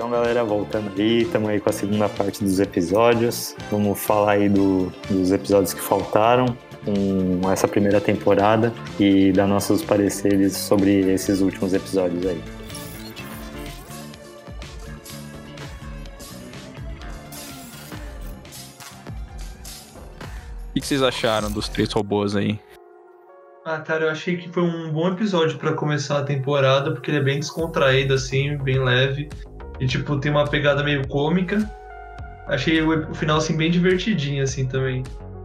Então, galera, voltando aí, estamos aí com a segunda parte dos episódios. Vamos falar aí do, dos episódios que faltaram com essa primeira temporada e dar nossos pareceres sobre esses últimos episódios aí. O que vocês acharam dos três robôs aí? Ah, cara, eu achei que foi um bom episódio para começar a temporada, porque ele é bem descontraído, assim, bem leve. E, tipo, tem uma pegada meio cômica. Achei o, o final, assim, bem divertidinho, assim, também.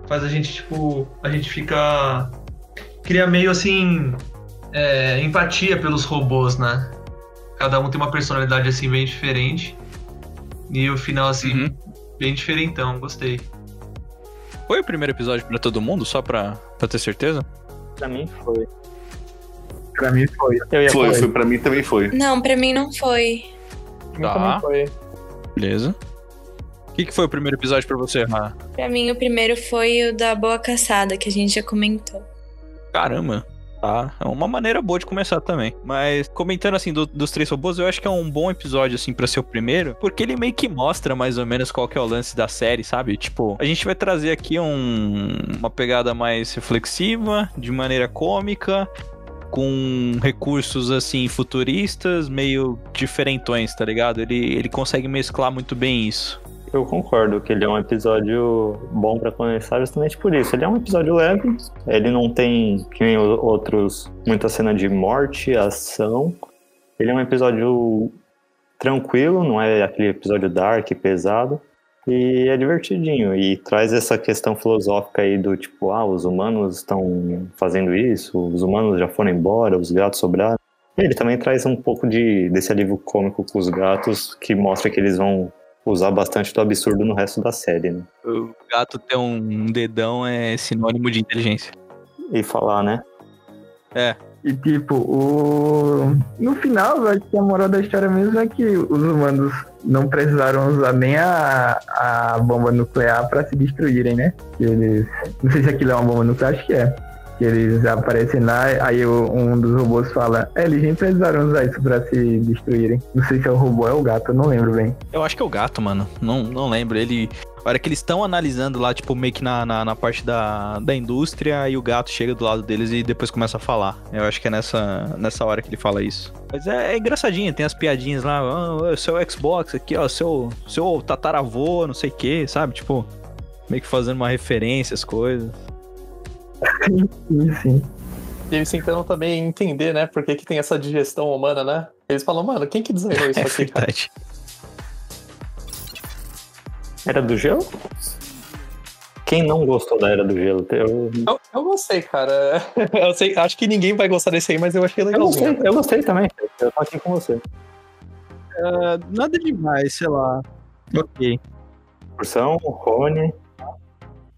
Faz a gente, tipo, a gente ficar... Cria meio, assim, é, empatia pelos robôs, né? Cada um tem uma personalidade, assim, bem diferente. E o final, assim, uhum. bem diferentão, gostei. Foi o primeiro episódio para todo mundo, só pra, pra ter certeza? Pra mim foi. Pra mim foi. foi, foi, pra mim também foi. Não, pra mim não foi. Tá. também foi. Beleza. O que, que foi o primeiro episódio pra você, Rá? Pra mim, o primeiro foi o da Boa Caçada, que a gente já comentou. Caramba. Tá, é uma maneira boa de começar também. Mas comentando assim do, dos três robôs, eu acho que é um bom episódio assim para ser o primeiro, porque ele meio que mostra mais ou menos qual que é o lance da série, sabe? Tipo, a gente vai trazer aqui um, uma pegada mais reflexiva, de maneira cômica, com recursos assim futuristas, meio diferentões, tá ligado? Ele, ele consegue mesclar muito bem isso. Eu concordo que ele é um episódio bom para começar justamente por isso. Ele é um episódio leve, ele não tem, que nem outros, muita cena de morte, ação. Ele é um episódio tranquilo, não é aquele episódio dark, pesado. E é divertidinho e traz essa questão filosófica aí do tipo, ah, os humanos estão fazendo isso, os humanos já foram embora, os gatos sobraram. E ele também traz um pouco de, desse alívio cômico com os gatos, que mostra que eles vão usar bastante do absurdo no resto da série, né? O gato ter um dedão é sinônimo de inteligência. E falar, né? É. E tipo, o... no final, acho que a moral da história mesmo é que os humanos não precisaram usar nem a, a bomba nuclear para se destruírem, né? Eles. Não sei se aquilo é uma bomba nuclear, acho que é. Que eles aparecem lá, aí um dos robôs fala, é, eles nem precisaram usar isso pra se destruírem. Não sei se é o robô ou é o gato, não lembro bem. Eu acho que é o gato, mano. Não, não lembro. Ele a hora que eles estão analisando lá, tipo, meio que na, na, na, parte da, da indústria, e o gato chega do lado deles e depois começa a falar. Eu acho que é nessa, nessa hora que ele fala isso. Mas é, é engraçadinho, tem as piadinhas lá, oh, seu Xbox aqui, ó, seu, seu tataravô, não sei o que, sabe? Tipo, meio que fazendo uma referência às coisas. Sim, sim. E eles tentando também entender, né, por que, que tem essa digestão humana, né? Eles falam, mano, quem que desenhou isso é aqui? Verdade. Cara? Era do Gelo? Quem não gostou da Era do Gelo? Eu, eu, eu gostei, cara. Eu sei, acho que ninguém vai gostar desse aí, mas eu achei legal. Eu gostei, eu gostei também. Eu tô aqui com você. Uh, nada demais, sei lá. Ok. Porção, Rony.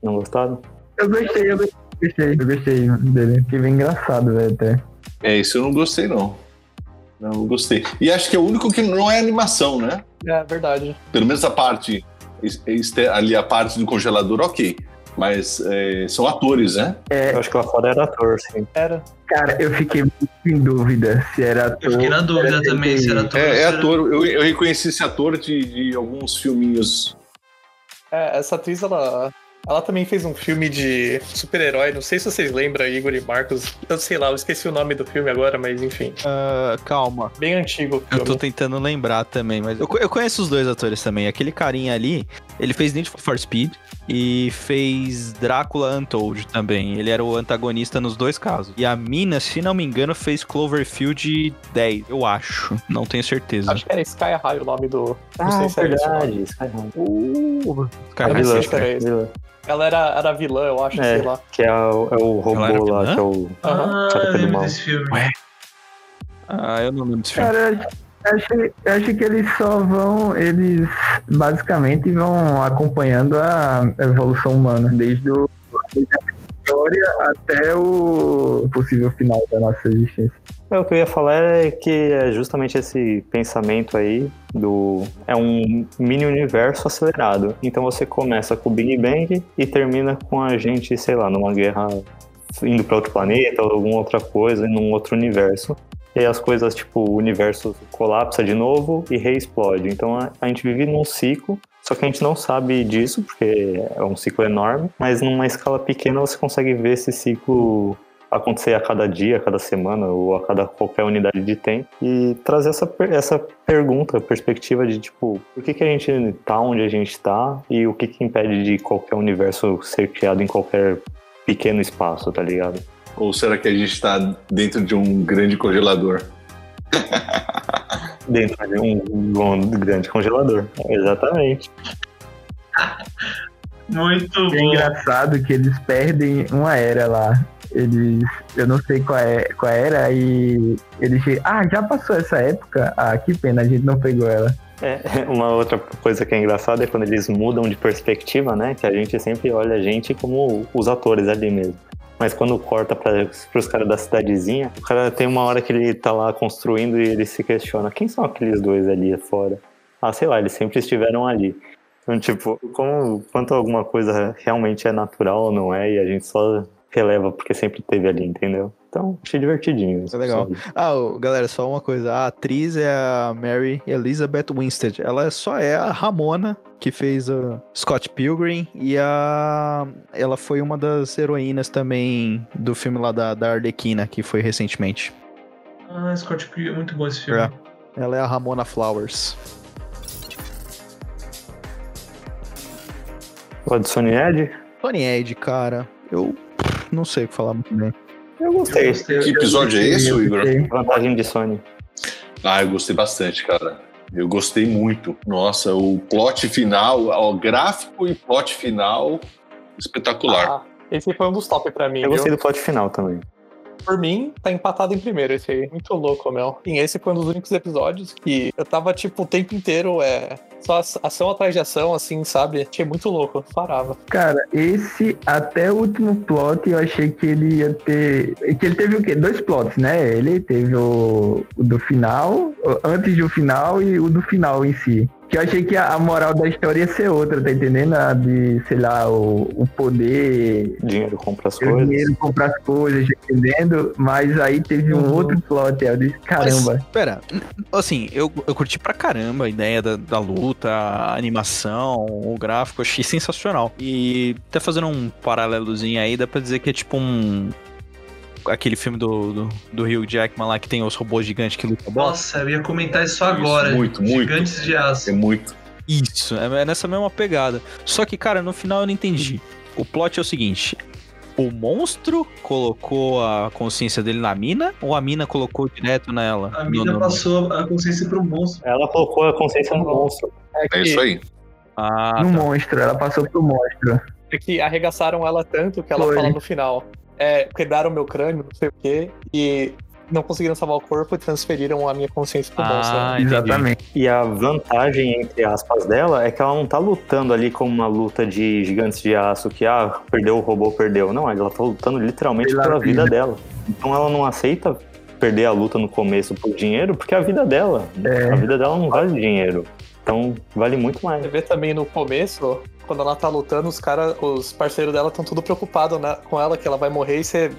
Não gostaram? Eu gostei, eu gostei, eu gostei dele. Que bem engraçado, velho, até. É, isso eu não gostei, não. Não gostei. E acho que é o único que não é animação, né? É, verdade. Pelo menos a parte ali a parte do congelador, ok. Mas é, são atores, né? É, eu acho que lá fora era ator, sim. Era. Cara, eu fiquei muito em dúvida se era ator. Eu fiquei na dúvida também se era ator. É, é ator. Eu, eu reconheci esse ator de, de alguns filminhos. É, essa atriz, ela, ela também fez um filme de super-herói. Não sei se vocês lembram, Igor e Marcos. Eu sei lá, eu esqueci o nome do filme agora, mas enfim. Uh, calma. Bem antigo. Eu tô tentando lembrar também, mas eu, eu conheço os dois atores também. Aquele carinha ali, ele fez Need for Speed e fez Drácula Untold também. Ele era o antagonista nos dois casos. E a mina, se não me engano, fez Cloverfield 10, eu acho. Não tenho certeza. Acho que era Sky High o nome do. Ah, não sei é verdade. Sky High. Uh, Sky High. Ela era, era vilã, eu acho, é, sei lá. Que é o, é o robô lá, que é o. Ah, eu lembro desse filme. Ué? Ah, eu não lembro desse filme. Cara, acho, acho que eles só vão. Eles basicamente vão acompanhando a evolução humana, desde o. Desde a história até o possível final da nossa existência. É, o que eu ia falar é que é justamente esse pensamento aí do. É um mini universo acelerado. Então você começa com o Big Bang e termina com a gente, sei lá, numa guerra indo para outro planeta ou alguma outra coisa, num outro universo. e as coisas, tipo, o universo colapsa de novo e reexplode. Então a, a gente vive num ciclo, só que a gente não sabe disso, porque é um ciclo enorme, mas numa escala pequena você consegue ver esse ciclo acontecer a cada dia, a cada semana ou a cada qualquer unidade de tempo e trazer essa, essa pergunta, perspectiva de tipo, por que, que a gente tá onde a gente tá e o que, que impede de qualquer universo ser criado em qualquer pequeno espaço, tá ligado? Ou será que a gente está dentro de um grande congelador? Dentro de um, um grande congelador. Exatamente. Muito É bom. engraçado que eles perdem uma era lá. Eles. Eu não sei qual, é, qual era, e eles. Ah, já passou essa época? Ah, que pena, a gente não pegou ela. É, uma outra coisa que é engraçada é quando eles mudam de perspectiva, né? Que a gente sempre olha a gente como os atores ali mesmo. Mas quando corta para os caras da cidadezinha, o cara tem uma hora que ele tá lá construindo e ele se questiona: quem são aqueles dois ali fora? Ah, sei lá, eles sempre estiveram ali. Então, tipo, como, quanto alguma coisa realmente é natural ou não é, e a gente só releva porque sempre teve ali, entendeu? Então, achei divertidinho. É legal. sabe? Ah, galera, só uma coisa. A atriz é a Mary Elizabeth Winstead. Ela só é a Ramona, que fez a Scott Pilgrim. E a... ela foi uma das heroínas também do filme lá da, da Arlequina, que foi recentemente. Ah, Scott Pilgrim, é muito bom esse filme. É. Ela é a Ramona Flowers. O de Sony Ed? Tony Ed, cara, eu não sei o que falar muito bem. Eu gostei. gostei. Que episódio é esse, Eu Igor? gostei. Vantagem de Sony. Ah, eu gostei bastante, cara. Eu gostei muito. Nossa, o plot final, o gráfico e plot final, espetacular. Ah, esse foi um dos top pra mim. Eu gostei viu? do plot final também. Por mim, tá empatado em primeiro esse aí. Muito louco, meu. Sim, esse foi um dos únicos episódios que eu tava, tipo, o tempo inteiro, é. Só ação atrás de ação, assim, sabe? Achei muito louco. Parava. Cara, esse até o último plot eu achei que ele ia ter. Que ele teve o quê? Dois plots, né? Ele teve o, o do final, antes do final e o do final em si. Que eu achei que a, moral da história ia ser outra, tá entendendo? A de, sei lá, o, o poder, Dinheiro compra as o coisas. dinheiro comprar as coisas, tá entendendo? Mas aí teve um Uhum. outro plot, eu disse, caramba. Mas, pera, assim, eu, eu curti pra caramba a ideia da, da luta, a animação, o gráfico, achei sensacional. E até fazendo um paralelozinho aí, dá pra dizer que é tipo um. Aquele filme do, do, do Hugh Jackman lá que tem os robôs gigantes que lutam bola. Nossa, eu ia comentar isso agora. muito, muito. Gigantes de aço. É muito. Isso, é é nessa mesma pegada. Só que, cara, no final eu não entendi. O plot é o seguinte: o monstro colocou a consciência dele na mina ou a mina colocou direto nela? A mina no- passou a consciência pro monstro. Ela colocou a consciência no monstro. É isso aí. Ah, no tá. monstro, ela passou pro monstro. É que arregaçaram ela tanto que ela Foi. fala no final. É, quebraram meu crânio, não sei o quê, e não conseguiram salvar o corpo e transferiram a minha consciência pro monstro. Ah, né? entendi. Exatamente. E a vantagem, entre aspas, dela é que ela não tá lutando ali como uma luta de gigantes de aço, que, ah, perdeu o robô, perdeu. Não, ela tá lutando literalmente Pela pela vida vida. dela. Então ela não aceita perder a luta no começo por dinheiro, porque é a vida dela. É. A vida dela não vale dinheiro. Então vale muito mais. Você vê também no começo, quando ela tá lutando, os cara, os parceiros dela estão tudo preocupados né, com ela, que ela vai morrer e você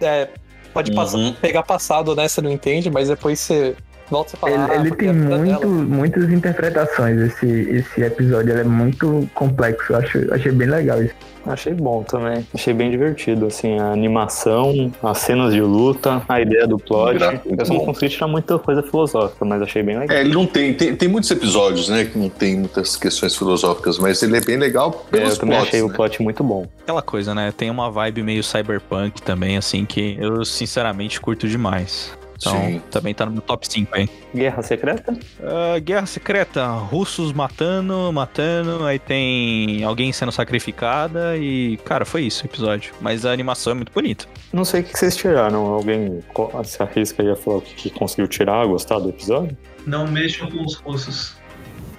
é, pode passar- Uhum. pegar passado, né? Você não entende, mas depois você volta e fala. Ele, ah, ele tem a vida muito, dela- muitas interpretações, esse, esse episódio. Ele é muito complexo. Eu acho, achei bem legal isso. Achei bom também. Achei bem divertido, assim, a animação, as cenas de luta, a ideia do plot. Eu só não consegui tirar muita coisa filosófica, mas achei bem legal. É, ele não tem, tem. Tem muitos episódios, né? Que não tem muitas questões filosóficas, mas ele é bem legal É, pelos eu também plots, achei o né? plot muito bom. Aquela coisa, né? Tem uma vibe meio cyberpunk também, assim, que eu sinceramente curto demais. Então, Sim. também tá no meu top 5 aí. Guerra Secreta? Ah, Guerra Secreta, russos matando, matando, aí tem alguém sendo sacrificada e, cara, foi isso o episódio. Mas a animação é muito bonita. Não sei o que vocês tiraram. Alguém se arrisca aí falar o que que conseguiu tirar, gostar do episódio? Não mexam com os russos.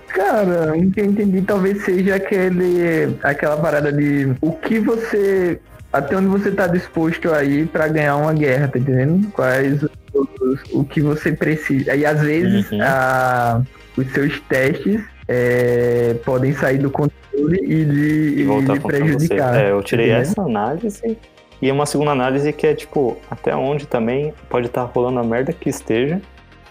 Cara, o que eu entendi talvez seja aquele, aquela parada de o que você. Até onde você tá disposto a ir pra ganhar uma guerra, tá entendendo? Quais o que você precisa. E às vezes Uhum. a- os seus testes é, podem sair do controle e lhe, E e voltar lhe prejudicar. É, eu tirei tá essa análise E uma segunda análise que é, tipo, até onde também pode estar rolando a merda que esteja,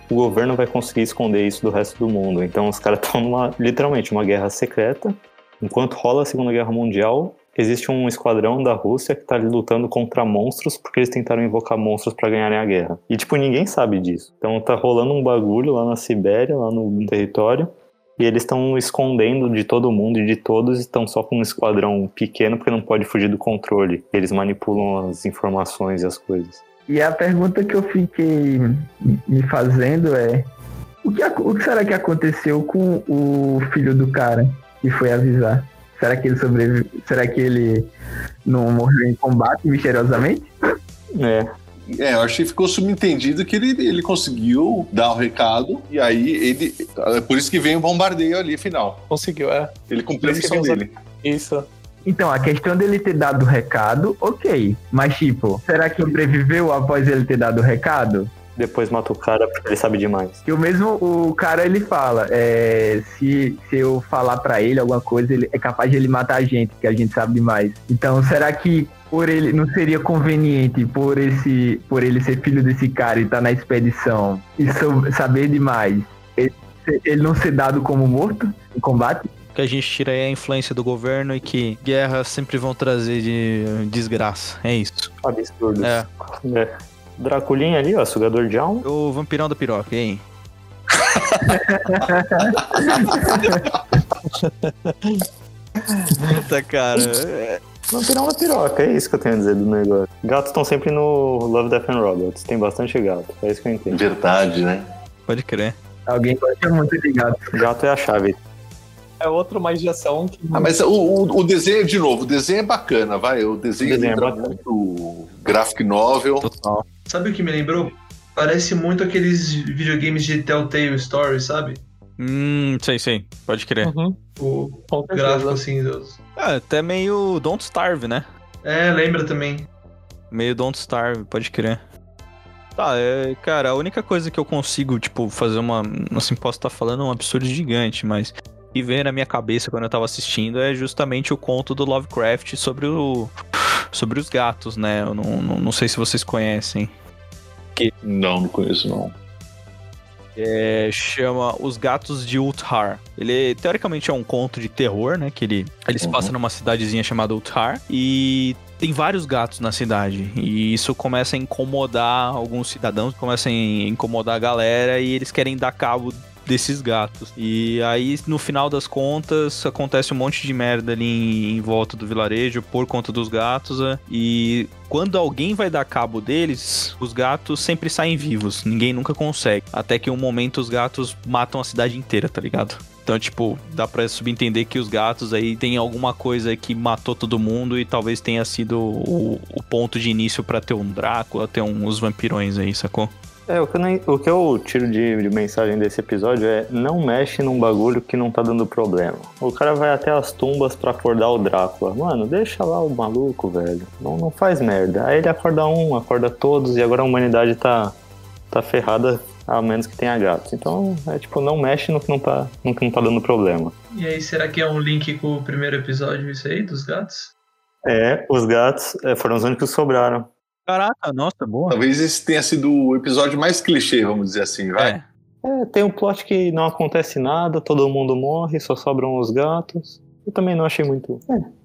o governo vai conseguir esconder isso do resto do mundo. Então os caras estão numa, literalmente, uma guerra secreta. Enquanto rola a Segunda Guerra Mundial, existe um esquadrão da Rússia que tá ali lutando contra monstros porque eles tentaram invocar monstros para ganharem a guerra. E, tipo, ninguém sabe disso. Então tá rolando um bagulho lá na Sibéria, lá no território, e eles estão escondendo de todo mundo e de todos, estão só com um esquadrão pequeno porque não pode fugir do controle. Eles manipulam as informações e as coisas. E a pergunta que eu fiquei me fazendo é: o que, o que será que aconteceu com o filho do cara que foi avisar? Será que ele sobreviveu? Será que ele não morreu em combate misteriosamente? É, É, eu achei que ficou subentendido que ele, ele conseguiu dar o recado e aí ele. É por isso que vem o bombardeio ali, final. Conseguiu, é. Ele cumpriu a missão dele. Isso. Então, a questão dele ter dado o recado, ok. Mas, tipo, será que sobreviveu após ele ter dado o recado? Depois mata o cara porque ele sabe demais. Que o mesmo o cara ele fala, é, se, se eu falar pra ele alguma coisa, ele é capaz de ele matar a gente, que a gente sabe demais. Então, será que por ele não seria conveniente por esse por ele ser filho desse cara e estar na expedição e sou- saber demais, ele, ele não ser dado como morto em combate? Que a gente tira aí é a influência do governo e que guerras sempre vão trazer de desgraça. É isso. Absurdo. É. É. Draculinha ali, ó, sugador de alma. O vampirão da piroca, aí? Puta, cara. Vampirão na piroca, é isso que eu tenho a dizer do negócio. Gatos estão sempre no Love, Death and Robots. Tem bastante gato, é isso que eu entendo. Verdade, né? Pode crer. Alguém gosta muito de gato. Gato é a chave. É outro mais de ação que. Ah, mas o, o, o desenho, de novo, o desenho é bacana, vai. O desenho, O desenho é muito graphic novel. Total. Sabe o que me lembrou? Parece muito aqueles videogames de Telltale Story, sabe? Hum, sei, sei. Pode crer. Uhum, O com gráfico assim dos. Ah, até meio Don't Starve, né? É, lembra também. Meio Don't Starve, pode crer. Tá, é, cara, a única coisa que eu consigo, tipo, fazer uma. Assim, posso estar falando um absurdo gigante, mas. E veio na minha cabeça quando eu tava assistindo é justamente o conto do Lovecraft sobre o. Sobre os gatos, né? Eu não, não, não sei se vocês conhecem. Não, não conheço, não. É, chama Os Gatos de Uthar. Ele teoricamente é um conto de terror, né? Que ele, ele se Uhum. passa numa cidadezinha chamada Uthar e tem vários gatos na cidade. E isso começa a incomodar alguns cidadãos, começa a incomodar a galera e eles querem dar cabo desses gatos. E aí, no final das contas, acontece um monte de merda ali em, em volta do vilarejo por conta dos gatos. né? E quando alguém vai dar cabo deles, os gatos sempre saem vivos. Ninguém nunca consegue. Até que um momento os gatos matam a cidade inteira, tá ligado? Então, tipo, dá pra subentender que os gatos aí tem alguma coisa que matou todo mundo e talvez tenha sido o, o ponto de início pra ter um Drácula, ter uns vampirões aí, sacou? É, o que eu, nem- o que eu tiro de, de mensagem desse episódio é não mexe num bagulho que não tá dando problema. O cara vai até as tumbas pra acordar o Drácula. Mano, deixa lá o maluco, velho. Não, não faz merda. Aí ele acorda um, acorda todos, e agora a humanidade tá, tá ferrada, a menos que tenha gatos. Então, é tipo, não mexe no que não tá, no que não tá dando problema. E aí, será que é um link com o primeiro episódio, isso aí, dos gatos? É, os gatos é, foram os únicos que sobraram. Caraca, nossa, boa. Talvez esse tenha sido o episódio mais clichê, vamos dizer assim, vai. É, É, tem um plot que não acontece nada, todo mundo morre, só sobram os gatos. Eu também não achei muito.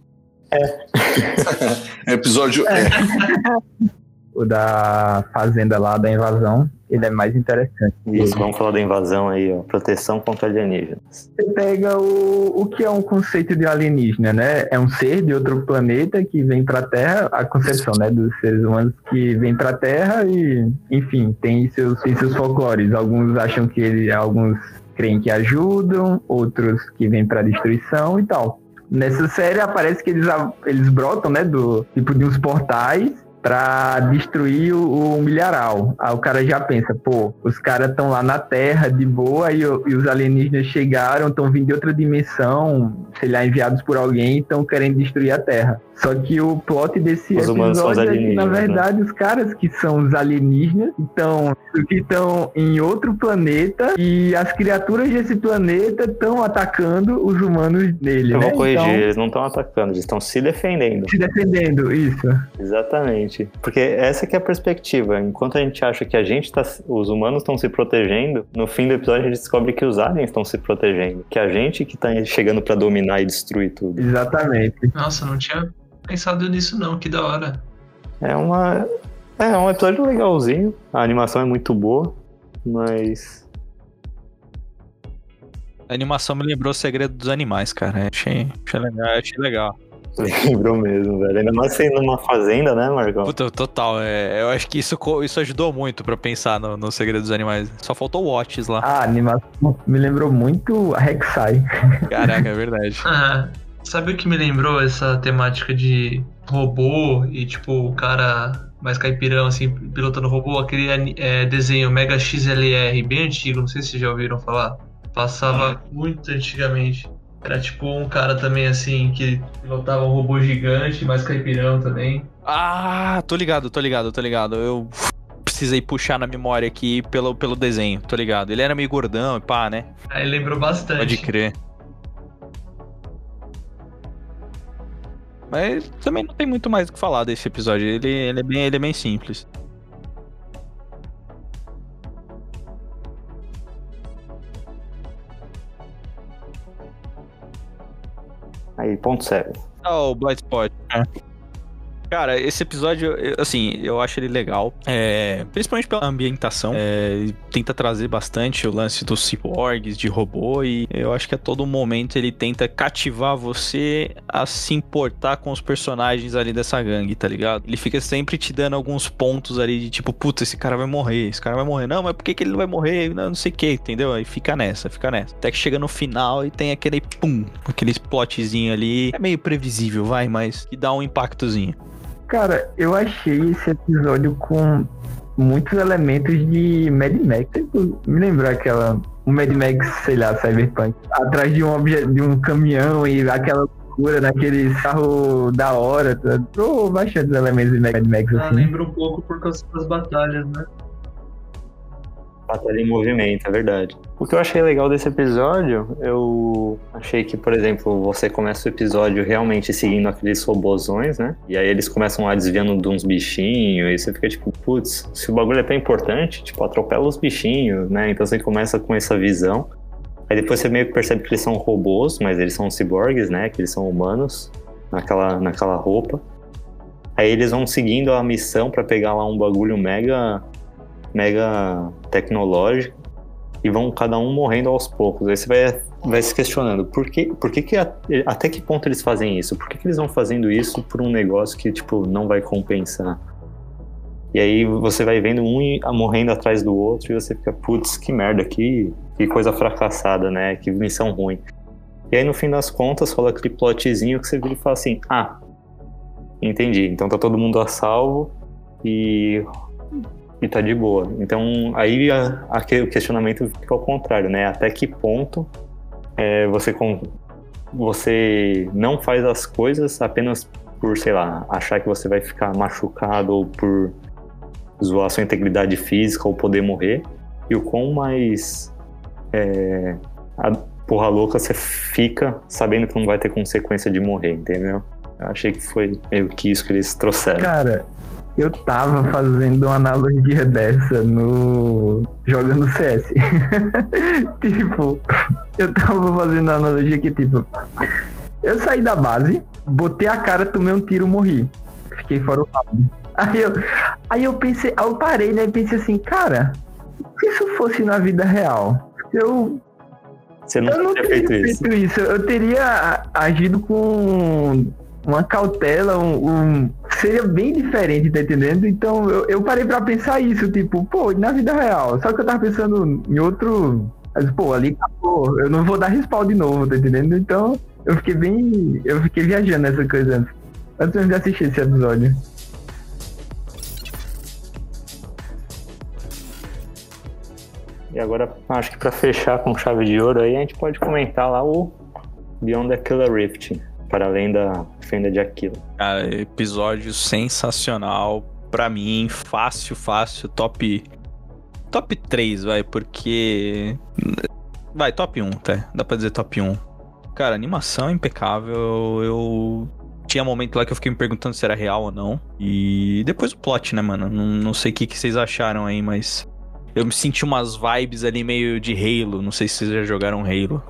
É episódio. É. O da fazenda lá, da invasão, ele é mais interessante. Isso, vamos falar da invasão aí, ó. Proteção contra alienígenas. Você pega o, o que é um conceito de alienígena, né? É um ser de outro planeta que vem pra Terra, a concepção, né, dos seres humanos que vem pra Terra e, enfim, tem seus, tem seus folclores. Alguns acham que ele, alguns creem que ajudam, outros que vêm pra destruição e tal. Nessa série aparece que eles, eles brotam, né, do tipo de uns portais pra destruir o, o milharal. Aí o cara já pensa, pô, os caras estão lá na Terra de boa e, e os alienígenas chegaram, estão vindo de outra dimensão, sei lá, enviados por alguém, estão querendo destruir a Terra. Só que o plot desse Os humanos são os episódio é que, na né? verdade, os caras que são os alienígenas estão que estão em outro planeta e as criaturas desse planeta estão atacando os humanos nele, Eu né? vou corrigir, Então, eles não estão atacando, eles estão se defendendo. se defendendo, isso. Exatamente. Porque essa que é a perspectiva. Enquanto a gente acha que a gente tá. Os humanos estão se protegendo, no fim do episódio a gente descobre que os aliens estão se protegendo. Que a gente que tá chegando pra dominar e destruir tudo. Exatamente. Nossa, não tinha pensado nisso não, que da hora. É uma. É um episódio legalzinho. A animação é muito boa, mas. A animação me lembrou o segredo dos animais, cara. Achei, achei legal, achei legal. Lembrou mesmo, velho. Ainda mais sendo numa fazenda, né, Marcão? Puta, total. é, eu acho que isso, isso ajudou muito pra pensar no, no segredo dos animais. Só faltou o Watches lá. A animação me lembrou muito a Rek'Sai. Caraca, é verdade. Ah, sabe o que me lembrou essa temática de robô e tipo o cara mais caipirão assim pilotando robô? Aquele é, desenho Mega XLR bem antigo, não sei se vocês já ouviram falar. Passava muito antigamente. Era tipo um cara também assim que pilotava um robô gigante, mais caipirão também. Ah, tô ligado, tô ligado, tô ligado. Eu precisei puxar na memória aqui pelo, pelo desenho, tô ligado. Ele era meio gordão e pá, né? Aí lembrou bastante. Pode crer. Mas também não tem muito mais o que falar desse episódio. Ele, ele, é, bem, ele é bem simples. Aí, ponto sério. Ah, o Blind Spot. Cara, esse episódio, assim, eu acho ele legal. É, principalmente pela ambientação. É, tenta trazer bastante o lance dos cyborgs, de robô. E eu acho que a todo momento ele tenta cativar você a se importar com os personagens ali dessa gangue, tá ligado? Ele fica sempre te dando alguns pontos ali de tipo, puta, esse cara vai morrer, esse cara vai morrer. Não, mas por que, que ele não vai morrer? Não, não sei o que, entendeu? Aí fica nessa, fica nessa. Até que chega no final e tem aquele pum, aquele plotzinho ali. É meio previsível, vai, mas que dá um impactozinho. Cara, eu achei esse episódio com muitos elementos de Mad Max. Me lembrou aquela. O Mad Max, sei lá, Cyberpunk. Atrás de um, obje- de um caminhão e aquela loucura naquele carro da hora. Tá? Tô bastante elementos de Mad Max Ah, assim. lembra um pouco por causa das batalhas, né? Batalha em movimento, é verdade. O que eu achei legal desse episódio, eu achei que, por exemplo, você começa o episódio realmente seguindo aqueles robozões, né? E aí eles começam lá desviando de uns bichinhos, e você fica tipo, putz, se o bagulho é tão importante, tipo, atropela os bichinhos, né? Então você começa com essa visão. Aí depois você meio que percebe que eles são robôs, mas eles são ciborgues, né? Que eles são humanos, naquela, naquela roupa. Aí eles vão seguindo a missão pra pegar lá um bagulho mega mega tecnológico e vão cada um morrendo aos poucos. Aí você vai, vai se questionando por que, por que, que a- até que ponto eles fazem isso? Por que, que eles vão fazendo isso por um negócio que tipo não vai compensar? E aí você vai vendo um i- morrendo atrás do outro e você fica, putz, que merda, que, que coisa fracassada, né? Que missão ruim. E aí no fim das contas rola aquele plotzinho que você vira e fala assim, ah, entendi. Então tá todo mundo a salvo e e tá de boa. Então, aí a, aquele questionamento fica ao contrário, né? Até que ponto é, você, com, você não faz as coisas apenas por, sei lá, achar que você vai ficar machucado ou por zoar sua integridade física ou poder morrer, e o quão mais é, a porra louca você fica sabendo que não vai ter consequência de morrer, entendeu? Eu achei que foi meio que isso que eles trouxeram. Cara, eu tava fazendo uma analogia dessa no. jogando CS. tipo, eu tava fazendo uma analogia que, tipo, eu saí da base, botei a cara, tomei um tiro, morri. Fiquei fora o round. Aí eu, aí eu pensei, aí eu parei, né? E pensei assim, cara, se isso fosse na vida real, eu Você não eu não teria feito isso. feito isso. Eu teria agido com uma cautela, um, um- seria bem diferente, tá entendendo? Então eu, eu parei para pensar isso, tipo, pô, na vida real. Só que eu tava pensando em outro. Mas, pô, ali acabou, eu não vou dar respaldo de novo, tá entendendo? Então eu fiquei bem. Eu fiquei viajando nessa coisa antes. Antes de assistir esse episódio. E agora, acho que para fechar com chave de ouro aí, a gente pode comentar lá o Beyond the Killer Rift para além da fenda de Aquila. Cara, episódio sensacional. Pra mim, fácil, fácil, top. Top 3, vai, porque. Vai, top 1, tá? Dá pra dizer top 1. Cara, animação é impecável. Eu. Tinha momento lá que eu fiquei me perguntando se era real ou não. E depois o plot, né, mano? Não, não sei o que, que vocês acharam aí, mas. Eu me senti umas vibes ali meio de Halo. Não sei se vocês já jogaram Halo.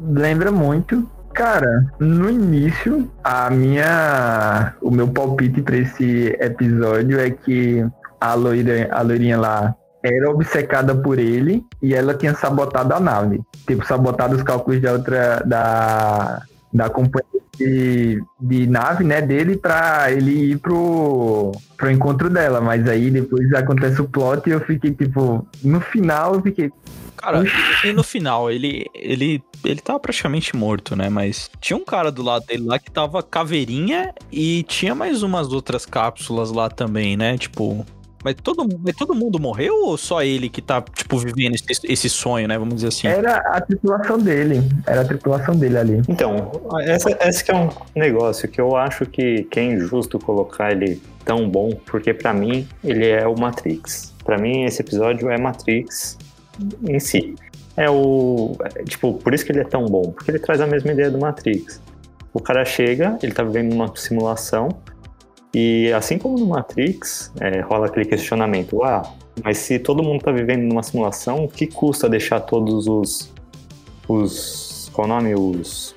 Lembra muito. Cara, no início, a minha. O meu palpite pra esse episódio é que a loira, a loirinha lá era obcecada por ele e ela tinha sabotado a nave. Tipo, sabotado os cálculos da outra. da. da companhia de, de nave, né, dele pra ele ir pro, pro encontro dela. Mas aí depois acontece o plot e eu fiquei, tipo, no final eu fiquei. Cara, e no final, ele, ele, ele tava praticamente morto, né? Mas tinha um cara do lado dele lá que tava caveirinha e tinha mais umas outras cápsulas lá também, né? Tipo. Mas todo, mas todo mundo morreu ou só ele que tá, tipo, vivendo esse, esse sonho, né? Vamos dizer assim. Era a tripulação dele. Era a tripulação dele ali. Então, essa, esse que é um negócio que eu acho que, que é injusto colocar ele tão bom, porque pra mim ele é o Matrix. Pra mim esse episódio é Matrix em si. É o. é, tipo, por isso que ele é tão bom, porque ele traz a mesma ideia do Matrix. O cara chega, ele tá vivendo uma simulação, e assim como no Matrix, é, rola aquele questionamento: ah, mas se todo mundo tá vivendo numa simulação, o que custa deixar todos os. os. qual o nome? Os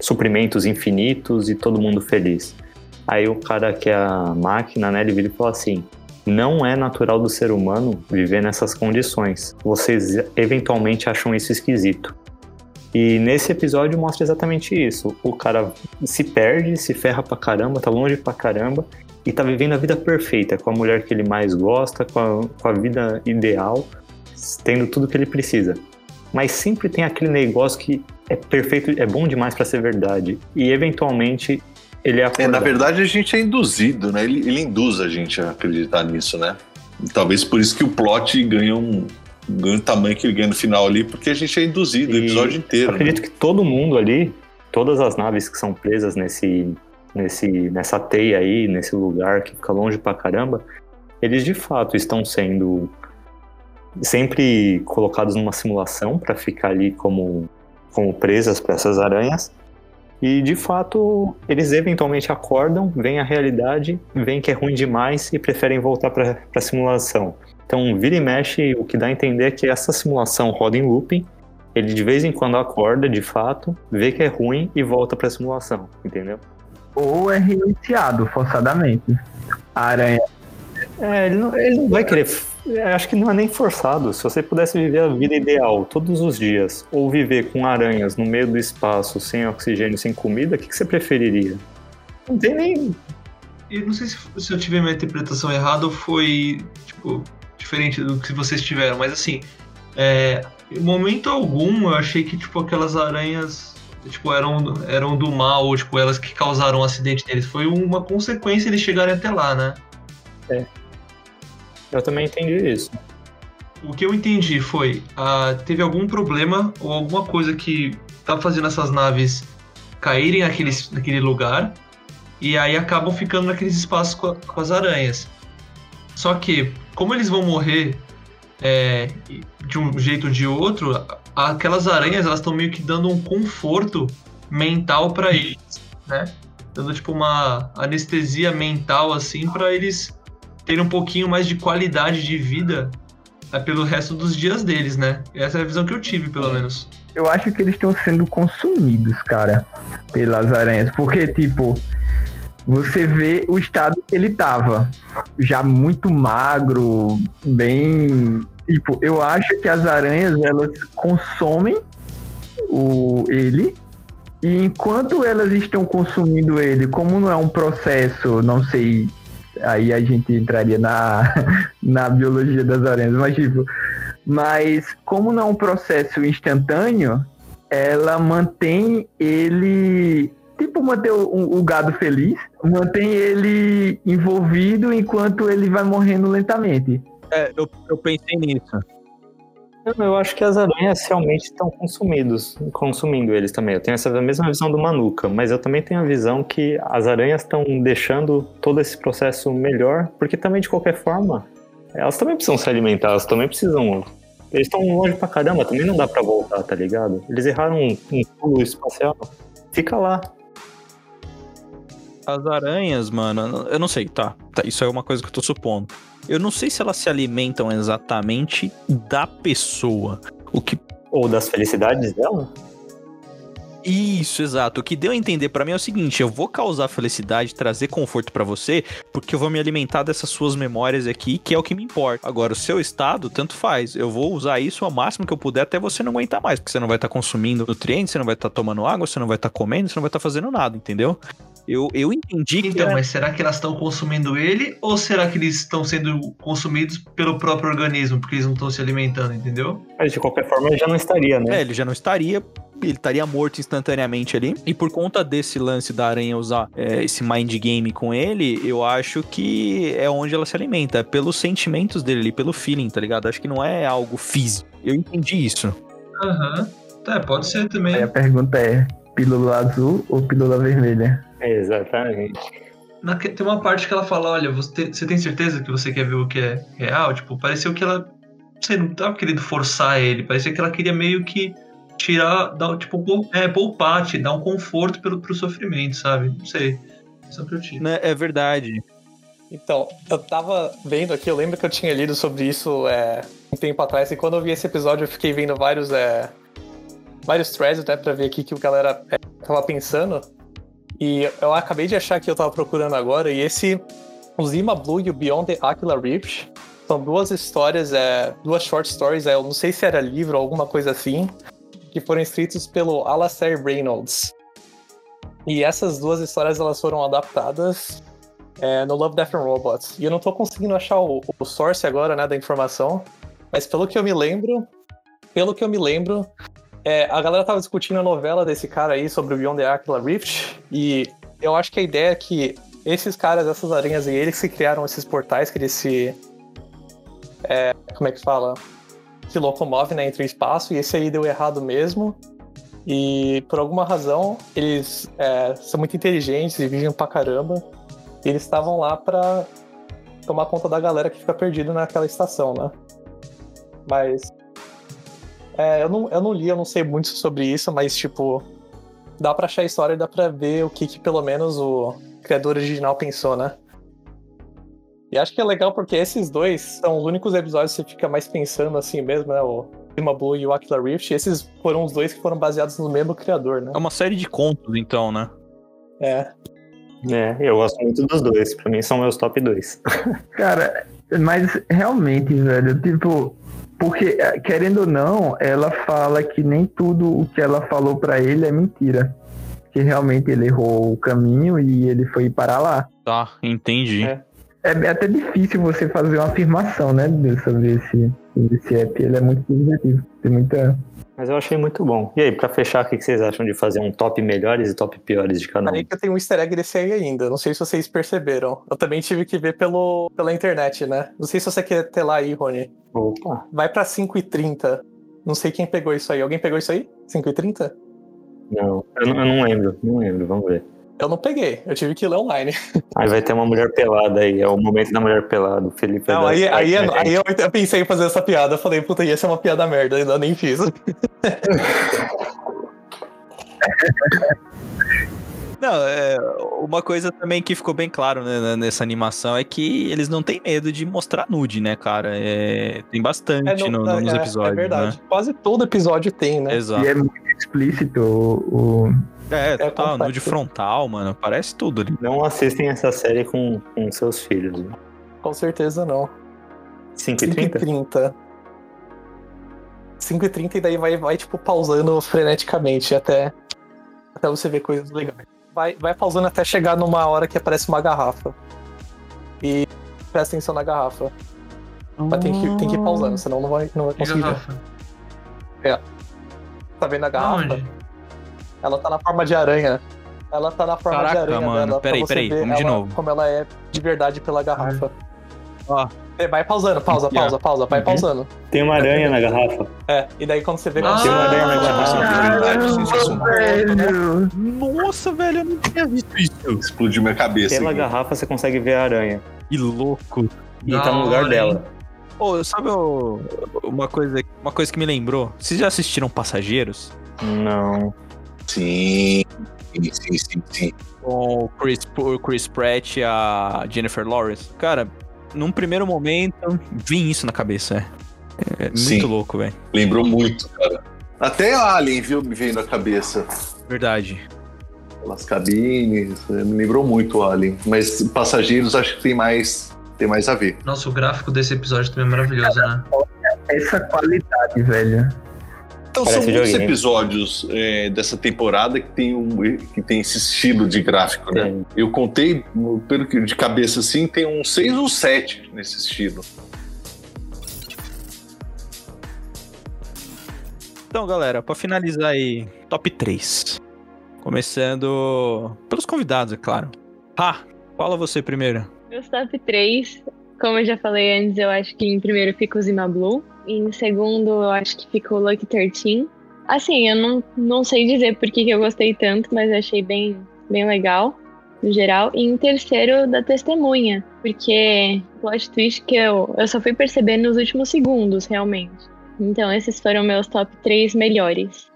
suprimentos infinitos e todo mundo feliz? Aí o cara que é a máquina, né, ele vira e fala assim: não é natural do ser humano viver nessas condições. Vocês eventualmente acham isso esquisito. E nesse episódio mostra exatamente isso. O cara se perde, se ferra pra caramba, tá longe pra caramba e tá vivendo a vida perfeita, com a mulher que ele mais gosta, com a, com a vida ideal, tendo tudo que ele precisa. Mas sempre tem aquele negócio que é perfeito, é bom demais pra ser verdade. E eventualmente ele é É, na verdade, a gente é induzido, né? Ele, ele induz a gente a acreditar nisso, né? Talvez por isso que o plot ganha um, ganha o tamanho que ele ganha no final ali, porque a gente é induzido o E episódio Eu inteiro. né? acredito que todo mundo ali, todas as naves que são presas nesse, nesse, nessa teia aí, nesse lugar que fica longe pra caramba, eles de fato estão sendo sempre colocados numa simulação para ficar ali como, como presas para essas aranhas. E de fato, eles eventualmente acordam, veem a realidade, veem que é ruim demais e preferem voltar para a simulação. Então, vira e mexe, o que dá a entender é que essa simulação roda em looping ele de vez em quando acorda, de fato, vê que é ruim e volta pra simulação, entendeu? Ou é reiniciado forçadamente. A aranha. É, ele não, ele não vai querer. é, Acho que não é nem forçado. Se você pudesse viver a vida ideal todos os dias, ou viver com aranhas no meio do espaço, sem oxigênio, sem comida, o que, que você preferiria? Não tem nem. Eu não sei se, se eu tive uma interpretação errada ou foi, tipo, diferente do que vocês tiveram, mas assim, é, em momento algum eu achei que, tipo, aquelas aranhas, tipo, eram, eram do mal, ou, tipo, elas que causaram o acidente deles. Foi uma consequência eles chegarem até lá, né? Eu também entendi isso. O que eu entendi foi, ah, teve algum problema ou alguma coisa que tá fazendo essas naves caírem naquele, naquele lugar e aí acabam ficando naqueles espaços com, a- com as aranhas. Só que, como eles vão morrer é, de um jeito ou de outro, aquelas aranhas elas estão meio que dando um conforto mental para eles, né? Dando tipo uma anestesia mental assim para eles terem um pouquinho mais de qualidade de vida é, pelo resto dos dias deles, né? Essa é a visão que eu tive, pelo menos. Eu acho que eles estão sendo consumidos, cara, pelas aranhas. Porque, tipo, você vê o estado que ele tava. Já muito magro, bem. Tipo, eu acho que as aranhas, elas consomem o ele. E enquanto elas estão consumindo ele, como não é um processo, não sei. Aí a gente entraria na, na biologia das aranhas, mas tipo, mas como não é um processo instantâneo, ela mantém ele. Tipo, manter o, o gado feliz, mantém ele envolvido enquanto ele vai morrendo lentamente. É, eu, eu pensei nisso. Eu acho que as aranhas realmente estão consumidos, consumindo eles também. Eu tenho essa mesma visão do Manuka, mas eu também tenho a visão que as aranhas estão deixando todo esse processo melhor, porque também de qualquer forma, elas também precisam se alimentar, elas também precisam. Eles estão longe pra caramba, também não dá pra voltar, tá ligado? Eles erraram um, um pulo espacial. Fica lá. As aranhas, mano, eu não sei, tá, tá. Isso é uma coisa que eu tô supondo. Eu não sei se elas se alimentam exatamente da pessoa. O que. Ou das felicidades dela. Isso, exato. O que deu a entender pra mim é o seguinte: eu vou causar felicidade, trazer conforto pra você, porque eu vou me alimentar dessas suas memórias aqui, que é o que me importa. Agora, o seu estado, tanto faz. Eu vou usar isso ao máximo que eu puder até você não aguentar mais, porque você não vai estar consumindo nutrientes, você não vai estar tomando água, você não vai estar comendo, você não vai estar fazendo nada, entendeu? Eu, eu entendi que. Então, era- mas será que elas estão consumindo ele ou será que eles estão sendo consumidos pelo próprio organismo, porque eles não estão se alimentando, entendeu? Mas de qualquer forma ele já não estaria, né? É, ele já não estaria, ele estaria morto instantaneamente ali. E por conta desse lance da aranha usar é, esse mind game com ele, eu acho que é onde ela se alimenta, é pelos sentimentos dele ali, pelo feeling, tá ligado? Acho que não é algo físico. Eu entendi isso. Aham. Tá, pode ser também. Aí a pergunta é: pílula azul ou pílula vermelha? Exatamente. Na- tem uma parte que ela fala, olha, você, você tem certeza que você quer ver o que é real? Tipo, pareceu que ela, você não tava querendo forçar ele, parecia que ela queria meio que tirar, dar, tipo, é, poupar, te dar um conforto pelo, pro sofrimento, sabe? Não sei. Só que eu tive. Né, É verdade. Então, eu tava vendo aqui, eu lembro que eu tinha lido sobre isso é, um tempo atrás, e quando eu vi esse episódio eu fiquei vendo vários, é, vários threads até pra ver o que, que o galera é, tava pensando. E eu acabei de achar que eu tava procurando agora, e esse, o Zima Blue e o Beyond the Aquila Rift, são duas histórias, é, duas short stories, é, eu não sei se era livro ou alguma coisa assim, que foram escritos pelo Alastair Reynolds. E essas duas histórias elas foram adaptadas é, no Love, Death and Robots. E eu não tô conseguindo achar o, o source agora, né, da informação, mas pelo que eu me lembro, pelo que eu me lembro, é, a galera tava discutindo a novela desse cara aí sobre o Beyond the Aquila Rift, e eu acho que a ideia é que esses caras, essas aranhas e eles que criaram esses portais que eles se... é, como é que fala? Se locomove, né, entre o espaço, e esse aí deu errado mesmo. E por alguma razão, eles é, são muito inteligentes e vivem pra caramba. E eles estavam lá pra tomar conta da galera que fica perdida naquela estação, né? Mas. É, eu, não, eu não li, eu não sei muito sobre isso, mas, tipo. Dá pra achar a história e dá pra ver o que, que pelo menos o criador original pensou, né? E acho que é legal porque esses dois são os únicos episódios que você fica mais pensando assim mesmo, né? O Prima Blue e o Aquila Rift. Esses foram os dois que foram baseados no mesmo criador, né? É uma série de contos, então, né? É. É, eu gosto muito dos dois. Pra mim são meus top dois. Cara, mas realmente, velho, tipo, porque eh, querendo ou não, ela fala que nem tudo o que ela falou pra ele é mentira. Que realmente ele errou o caminho e ele foi parar lá. Tá, entendi. É. É até difícil você fazer uma afirmação, né, sobre esse, esse app. Ele é muito subjetivo. Tem muita. Mas eu achei muito bom. E aí, pra fechar, o que vocês acham de fazer um top melhores e top piores de cada um? Aí que eu tenho um easter egg desse aí ainda. Não sei se vocês perceberam. Eu também tive que ver pelo, pela internet, né? Não sei se você quer ter lá aí, Rony. Opa, Vai pra 5h30. Não sei quem pegou isso aí. Alguém pegou isso aí? 5h30? não. Eu, não. eu não lembro, não lembro, vamos ver. Eu não peguei. Eu tive que ler online. Aí vai ter uma mulher pelada aí, é o momento da mulher pelada. O Felipe Não, dar aí, aí, gente. aí eu, pensei em fazer essa piada. Eu falei, puta, ia ser uma piada merda. Ainda nem fiz. Não, é, uma coisa também que ficou bem claro né, nessa animação é que eles não têm medo de mostrar nude, né, cara? É, tem bastante no- no- nos é, episódios, É verdade. né? Quase todo episódio tem, né? Exato. E é muito explícito o. o- É, total, nude frontal, mano. Parece tudo ali. Não assistem essa série com, com seus filhos. né? Com certeza não. 5 e 30? 5h30. 5h30 e daí vai, vai, tipo, pausando freneticamente até, até você ver coisas legais. Vai, vai pausando até chegar numa hora que aparece uma garrafa. E presta atenção na garrafa. Mas tem que, tem que ir pausando, senão não vai, não vai conseguir ver. garrafa? Tá vendo a garrafa? Aonde? Ela tá na forma de aranha. Ela tá na forma Caraca, de aranha mano. dela. Peraí, peraí, vamos de ela- novo. Como ela é de verdade pela garrafa. Ó, É, Vai pausando, pausa, pausa, pausa, vai Uhum. pausando. Tem uma aranha na garrafa. É, e daí quando você vê. Ah, Tem uma aranha na garrafa. velho. Nossa, velho, eu não tinha visto isso. Explodiu minha cabeça. Pela aqui. garrafa você consegue ver a aranha. Que louco. E tá no lugar dela. Ô, sabe o- uma coisa, uma coisa que me lembrou? Vocês já assistiram Passageiros? Não. Sim, sim, sim, sim, sim. Com o Chris, o Chris Pratt e a Jennifer Lawrence? Cara, num primeiro momento, vim isso na cabeça. É, é muito Sim. louco, velho. Lembrou muito, cara. Até a Alien, viu, me veio na cabeça. Verdade. Pelas cabines, eh, me lembrou muito o Alien. Mas Passageiros acho que tem mais, tem mais a ver. Nossa, o gráfico desse episódio também é maravilhoso, né? Essa qualidade, velho. Então Parece são muitos videogame. episódios eh, dessa temporada que tem, um, que tem esse estilo de gráfico, né? Tem. Eu contei, pelo que de cabeça assim, tem uns seis ou sete nesse estilo. Então, galera, pra finalizar aí, top 3. Começando pelos convidados, é claro. Ah, fala você primeiro. Meus top 3, como eu já falei antes, eu acho que em primeiro fica o Zima Blue. Em segundo, eu acho que fica o Lucky 13. Assim, eu não, não sei dizer por que, que eu gostei tanto, mas eu achei bem, bem legal, no geral. E em terceiro, da Testemunha, porque plot twist que eu, eu só fui perceber nos últimos segundos, realmente. Então, esses foram meus top 3 melhores.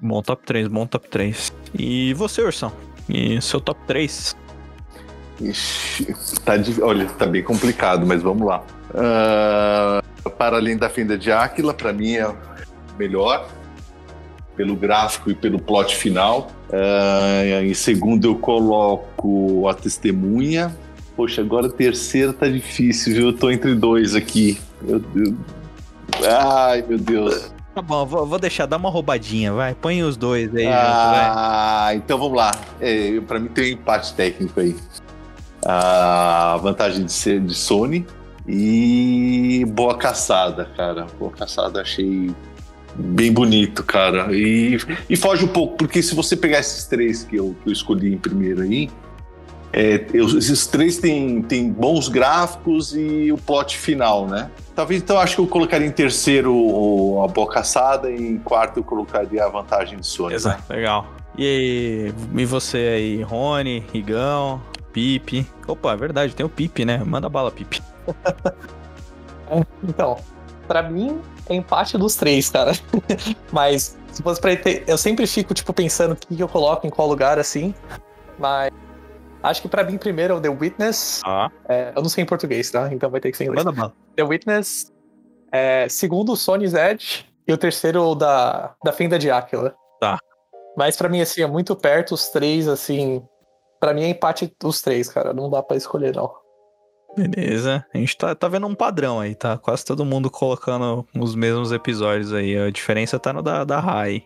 Bom top 3, bom top 3. E você, Ursão? E seu top 3? Ixi, tá, olha, tá bem complicado, mas vamos lá. Ah, para além da fenda de Áquila, para mim é melhor, pelo gráfico e pelo plot final. Ah, em segundo, eu coloco a testemunha. Poxa, agora a terceira tá difícil, viu? Eu tô entre dois aqui. Meu Deus. Ai, meu Deus. Tá bom, vou, vou deixar, dá uma roubadinha, vai. Põe os dois aí junto. Ah, então vamos lá. É, para mim tem um empate técnico aí. A vantagem de ser de Sony e boa caçada, cara. Boa caçada, achei bem bonito, cara. E, e foge um pouco, porque se você pegar esses três que eu, que eu escolhi em primeiro aí, é, eu- esses três têm, têm bons gráficos e o plot final, né? Talvez então acho que eu colocaria em terceiro o- a boa caçada e em quarto eu colocaria a vantagem de Sony. Exato, legal. E, aí, e você aí, Rony, Rigão, Pipe? Opa, é verdade, tem o Pipe, né? Manda bala, Pipe. Então, pra mim é empate dos três, cara. Mas se fosse pra ter, eu sempre fico tipo pensando o que eu coloco em qual lugar assim. Mas acho que pra mim primeiro é o The Witness. Ah, É, eu não sei em português, tá? Então vai ter que ser em inglês. manda bala. The Witness. É, segundo, o Sony's Edge. E o terceiro, o da, da Fenda de Áquila. Tá. Mas pra mim, assim, é muito perto os três, assim. Pra mim é empate os três, cara. Não dá pra escolher, não. Beleza. A gente tá, tá vendo um padrão aí, tá? Quase todo mundo colocando os mesmos episódios aí. A diferença tá no da, da Rai.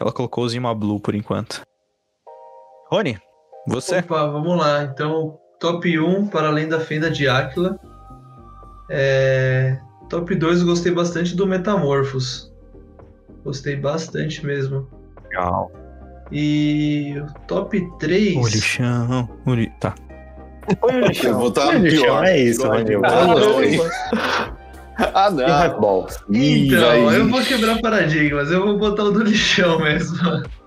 Ela colocou o Zima Blue por enquanto. Rony, você? Opa, vamos lá. Então, top 1, para além da fenda de Áquila. É, Top 2, eu gostei bastante do Metamorphos. Gostei bastante mesmo. Legal. E o top 3. O lixão. O li... Tá. Põe o Eu lixão. vou estar Põe o lixão, pior. é isso. Ah, lá. hein? Ah, não. Então, eu vou quebrar paradigmas, eu vou botar o do lixão mesmo.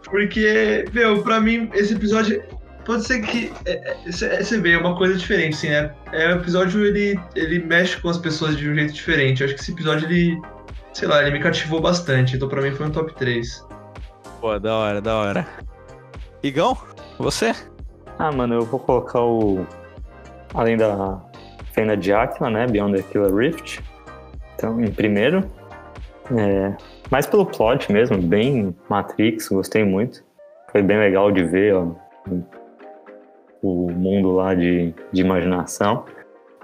Porque, meu, pra mim, esse episódio. Pode ser que. é, é, cê- Você vê, é uma coisa diferente, assim, né? É, o episódio ele, ele mexe com as pessoas de um jeito diferente. Eu acho que esse episódio, ele. Sei lá, ele me cativou bastante. Então, pra mim, foi um top 3. Pô, da hora, da hora. Igão, você? Ah, mano, eu vou colocar o. Além da Fenda de Aquila, né? Beyond the Killer Rift. Então, em primeiro. É, pelo plot mesmo, bem Matrix, gostei muito. Foi bem legal de ver ó, o mundo lá de, de imaginação.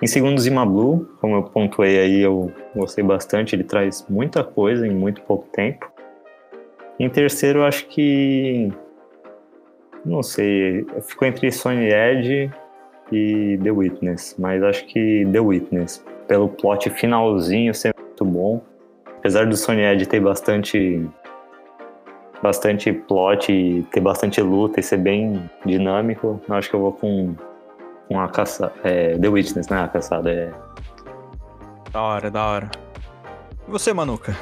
Em segundo, Zima Blue, como eu pontuei aí, eu gostei bastante. Ele traz muita coisa em muito pouco tempo. Em terceiro, acho que não sei, ficou entre Sony Edge e The Witness, mas acho que The Witness, pelo plot finalzinho ser muito bom, apesar do Sony Edge ter bastante bastante plot e ter bastante luta e ser bem dinâmico, eu acho que eu vou com, com a caça, é, The Witness, né, a caçada, é Da hora, da hora. E você, Manuca?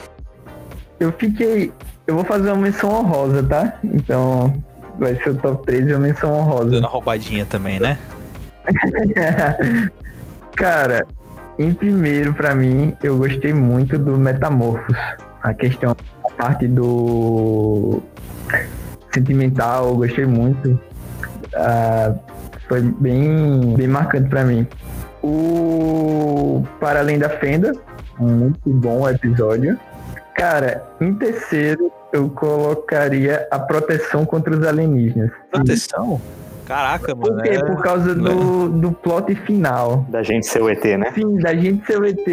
Eu fiquei. Eu vou fazer uma menção honrosa, tá? Então. Vai ser o top 3 e uma menção honrosa. Dando a roubadinha também, né? Cara, em primeiro, pra mim, eu gostei muito do Metamorfos. A questão, a parte do sentimental, eu gostei muito. Ah, foi bem, bem marcante pra mim. O Para Além da Fenda, muito bom episódio. Cara, em terceiro, eu colocaria a proteção contra os alienígenas. Proteção? Caraca, mano. Por quê? é- Por causa do, do plot final. Da gente ser o ET, né? Sim, da gente ser o ET.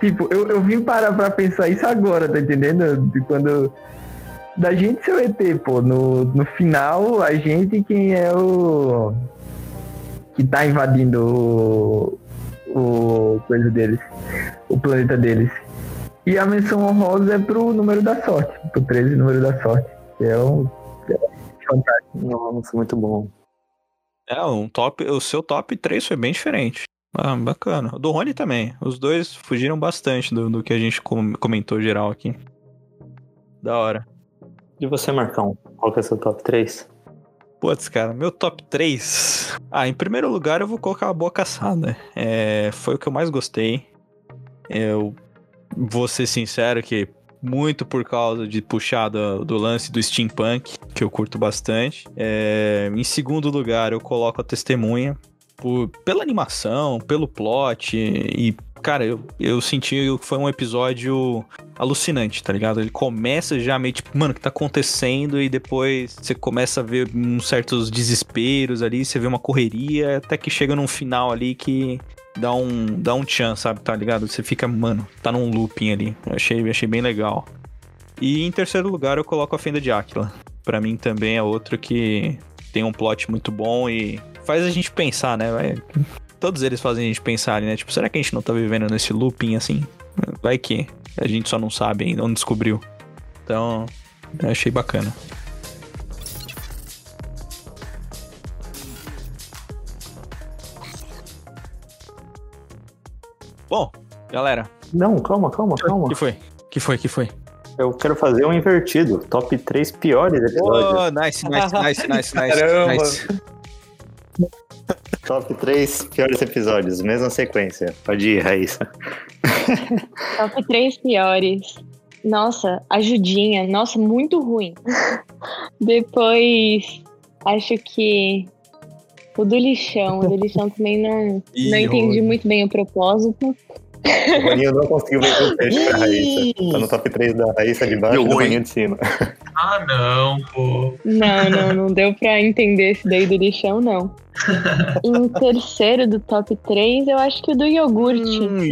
Tipo, eu, eu vim parar pra pensar isso agora, tá entendendo? De quando. Da gente ser o ET, pô. No, no final, a gente quem é o. Que tá invadindo o. O coisa deles. O planeta deles. E a menção honrosa é pro número da sorte. Pro 13 número da sorte. Que é um. é fantástico. Nossa, muito bom. É, um top, o seu top 3 foi bem diferente. Ah, bacana. O do Rony também. Os dois fugiram bastante do, do que a gente com- comentou geral aqui. Da hora. E você, Marcão? Qual que é o seu top 3? Putz, cara, meu top 3. Ah, em primeiro lugar eu vou colocar a Boa Caçada. É, foi o que eu mais gostei. Eu vou ser sincero que muito por causa de puxar do, do lance do steampunk, que eu curto bastante. É, em segundo lugar eu coloco a Testemunha. Por, pela animação, pelo plot e, cara, eu, eu senti que foi um episódio alucinante, tá ligado? Ele começa já meio tipo, mano, o que tá acontecendo? E depois você começa a ver uns certos desesperos ali, você vê uma correria, até que chega num final ali que dá um, dá um chance, sabe? Tá ligado? Você fica, mano, tá num looping ali. Achei, achei bem legal. E em terceiro lugar eu coloco a Fenda de Áquila. Pra mim também é outro que tem um plot muito bom e faz a gente pensar, né? Vai- Todos eles fazem a gente pensar ali, né? Tipo, será que a gente não tá vivendo nesse looping assim? Vai que a gente só não sabe ainda, não descobriu. Então, achei bacana. Bom, galera, Não, calma, calma, calma. que foi? Que foi? Que foi? Eu quero fazer um invertido. Top 3 piores episódios. Oh, nice, nice, nice, nice, nice, Caramba. nice. Top 3 piores episódios. Mesma sequência. Pode ir, Raíssa. Top 3 piores. Nossa, ajudinha. Nossa, muito ruim. Depois, acho que o do lixão. O do lixão também não, Ih, não entendi muito bem o propósito. O Roninho não conseguiu ver o peixe pra Raíssa. Tá no top 3 da Raíssa de baixo e do ruim. Roninho de cima. Ah, não, pô. Não, não, não deu pra entender esse daí do lixão, não. Em terceiro do top 3, eu acho que o do iogurte. Hum.